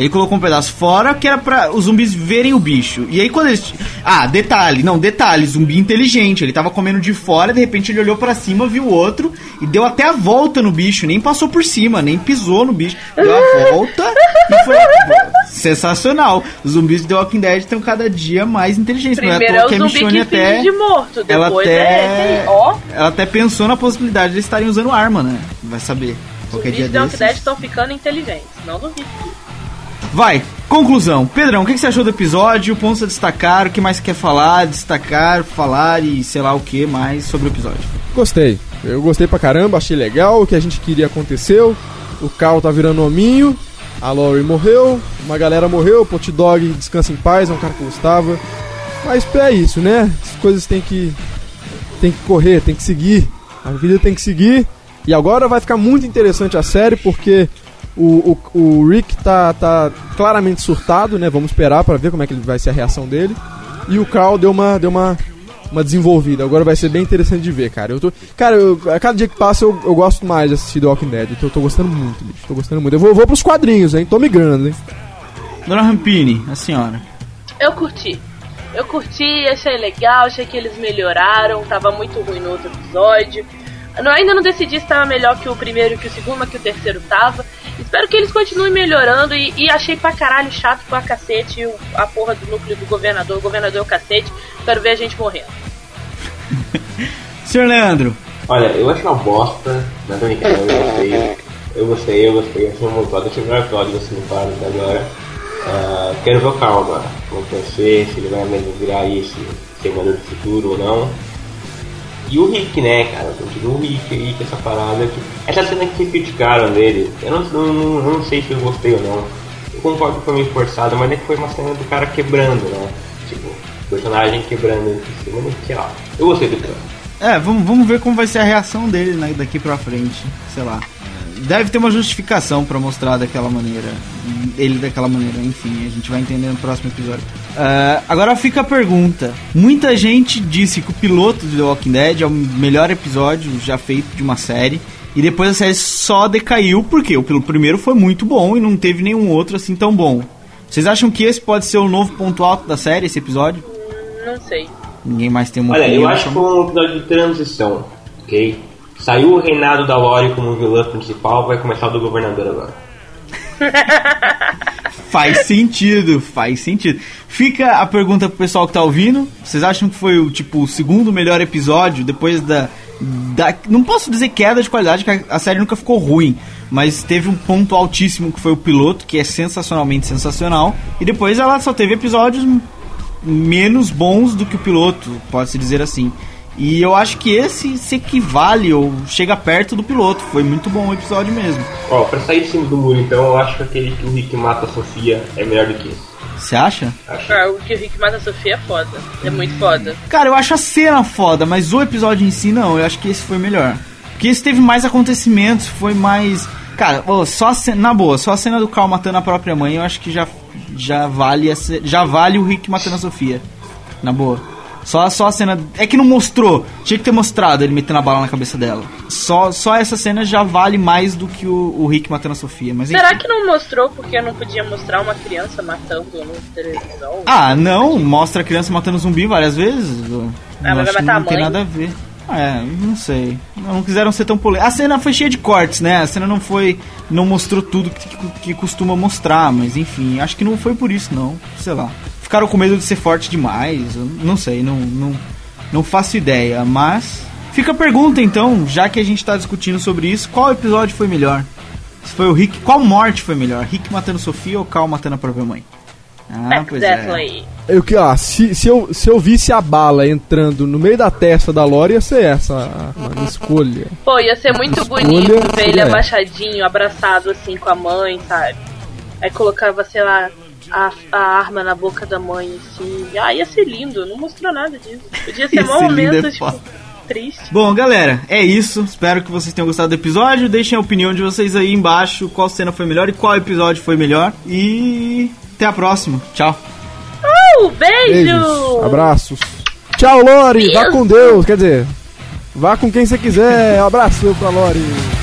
Speaker 3: Ele colocou um pedaço fora, que era pra os zumbis verem o bicho. E aí quando eles. Ah, detalhe, não, detalhe, zumbi inteligente. Ele tava comendo de fora, de repente ele olhou pra cima, viu o outro e deu até a volta no bicho. Nem passou por cima, nem pisou no bicho. Deu a volta e foi. Sensacional. Os zumbis de The Walking Dead estão cada dia mais inteligentes.
Speaker 5: Primeiro
Speaker 3: não
Speaker 5: é
Speaker 3: é
Speaker 5: o
Speaker 3: que
Speaker 5: zumbi
Speaker 3: Michonne
Speaker 5: que
Speaker 3: até.
Speaker 5: de morto,
Speaker 3: Ela até,
Speaker 5: é. Ó,
Speaker 3: ela até pensou na possibilidade de eles estarem usando arma, né? Vai saber. Qualquer
Speaker 5: zumbis
Speaker 3: dia
Speaker 5: de The Walking. Dead estão ficando inteligentes. Não duvido disso.
Speaker 3: Vai, conclusão. Pedrão, o que você achou do episódio? Pontos a destacar, o que mais quer falar, destacar, falar e sei lá o que mais sobre o episódio.
Speaker 4: Gostei. Eu gostei pra caramba, achei legal, o que a gente queria aconteceu. O Cal tá virando hominho, a Lori morreu, uma galera morreu, o Dog descansa em paz, é um cara que gostava. Mas é isso, né? As coisas têm que tem que correr, tem que seguir. A vida tem que seguir. E agora vai ficar muito interessante a série porque o, o, o Rick tá, tá claramente surtado, né? Vamos esperar pra ver como é que ele vai ser a reação dele. E o Carl deu uma, deu uma, uma desenvolvida. Agora vai ser bem interessante de ver, cara. Eu tô, cara, eu, a cada dia que passa eu, eu gosto mais de assistir The Walking Dead. Eu tô, tô gostando muito, bicho. Tô gostando muito. Eu vou, vou pros quadrinhos, hein? Tô migrando, hein?
Speaker 3: Dona Rampini, a senhora.
Speaker 5: Eu curti. Eu curti, achei legal, achei que eles melhoraram, tava muito ruim no outro episódio. Eu ainda não decidi se tava melhor que o primeiro, que o segundo, mas que o terceiro tava. Espero que eles continuem melhorando e, e achei pra caralho chato pra cacete o- a porra do núcleo do governador. O governador é o cacete, quero ver a gente morrendo.
Speaker 3: Senhor Leandro,
Speaker 6: Olha, eu acho uma bosta, não tô brincando, eu gostei. Eu gostei, eu gostei. Achei um episódio, achei o melhor episódio assim, claro, até agora. Ah, quero ver o agora. Vamos conhecer se ele vai mesmo virar isso, Senador do Futuro ou não. E o Rick, né, cara? Continua o Rick aí com essa parada. Essa cena que criticaram dele, eu não, não, não, sei se eu gostei ou não. Eu concordo que foi meio forçado, mas é que foi uma cena do cara quebrando, né? Tipo, personagem quebrando em cima, sei lá. Eu gostei do plano.
Speaker 3: É, vamos, vamos ver como vai ser a reação dele né, daqui pra frente. Sei lá. Deve ter uma justificação pra mostrar daquela maneira. Ele daquela maneira, enfim, a gente vai entender no próximo episódio. Ah, agora fica a pergunta: muita gente disse que o piloto de The Walking Dead é o melhor episódio já feito de uma série. E depois a série só decaiu porque o pelo primeiro foi muito bom e não teve nenhum outro assim tão bom. Vocês acham que esse pode ser o novo ponto alto da série, esse episódio?
Speaker 5: Não sei.
Speaker 3: Ninguém mais tem uma
Speaker 6: Olha, eu
Speaker 3: opinião,
Speaker 6: acho que foi um episódio de transição, ok? Saiu o reinado da Lori como vilã principal, vai começar o do governador agora.
Speaker 3: Faz sentido, faz sentido. Fica a pergunta pro pessoal que tá ouvindo. Vocês acham que foi o tipo o segundo melhor episódio depois da, da não posso dizer queda de qualidade, que a, a série nunca ficou ruim, mas teve um ponto altíssimo que foi o piloto, que é sensacionalmente sensacional, e depois ela só teve episódios menos bons do que o piloto, pode-se dizer assim. E eu acho que esse se equivale ou chega perto do piloto. Foi muito bom o episódio mesmo.
Speaker 6: Ó, pra sair de cima do muro, então, eu acho que aquele que o Rick mata a Sofia é melhor do que esse.
Speaker 3: Você acha?
Speaker 6: Acho.
Speaker 5: Ah, o que o Rick mata a Sofia é foda. É muito foda.
Speaker 3: Cara, eu acho a cena foda, mas o episódio em si não. Eu acho que esse foi melhor. Porque esse teve mais acontecimentos, foi mais. Cara, ô, só a cena, na boa, só a cena do Carl matando a própria mãe, eu acho que já, já vale a ce- já vale o Rick matando a Sofia. Na boa. Só, só a cena. É que não mostrou. Tinha que ter mostrado ele metendo a bala na cabeça dela. Só, só essa cena já vale mais do que o, o Rick matando a Sofia. Mas
Speaker 5: Será
Speaker 3: enfim.
Speaker 5: que não mostrou porque eu não podia mostrar uma criança matando no televisão?
Speaker 3: Ah, não, mostra a criança matando zumbi várias vezes.
Speaker 5: Ah, mas vai
Speaker 3: que
Speaker 5: matar
Speaker 3: não tem
Speaker 5: mãe?
Speaker 3: nada a ver. É, não sei. Não quiseram ser tão polêmicos. A cena foi cheia de cortes, né? A cena não foi. Não mostrou tudo que, que costuma mostrar, mas enfim, acho que não foi por isso, não. Sei lá. Ficaram com medo de ser forte demais. não sei, não, não, não faço ideia. Mas. Fica a pergunta então, já que a gente tá discutindo sobre isso, qual episódio foi melhor? Se foi o Rick. Qual morte foi melhor? Rick matando Sofia ou Cal matando a própria mãe? Ah, pois é.
Speaker 4: Eu que, ó, se, se, eu, se eu visse a bala entrando no meio da testa da Lori, ia ser essa a, escolha.
Speaker 5: Pô, ia ser muito
Speaker 4: Escolha
Speaker 5: bonito ver ele
Speaker 4: essa.
Speaker 5: abaixadinho, abraçado assim com a mãe, sabe? Aí colocava, sei lá, a, a arma na boca da mãe, assim. Ah, ia ser lindo, não mostrou nada disso. Podia ser
Speaker 3: ser lindo,
Speaker 5: momento,
Speaker 3: é
Speaker 5: tipo, triste.
Speaker 3: Bom, galera, é isso. Espero que vocês tenham gostado do episódio. Deixem a opinião de vocês aí embaixo. Qual cena foi melhor e qual episódio foi melhor. E até a próxima. Tchau.
Speaker 5: Uh, beijo!
Speaker 4: Beijos, abraços. Tchau, Lori. Vá com Deus. Quer dizer, vá com quem você quiser. Abraço pra Lori.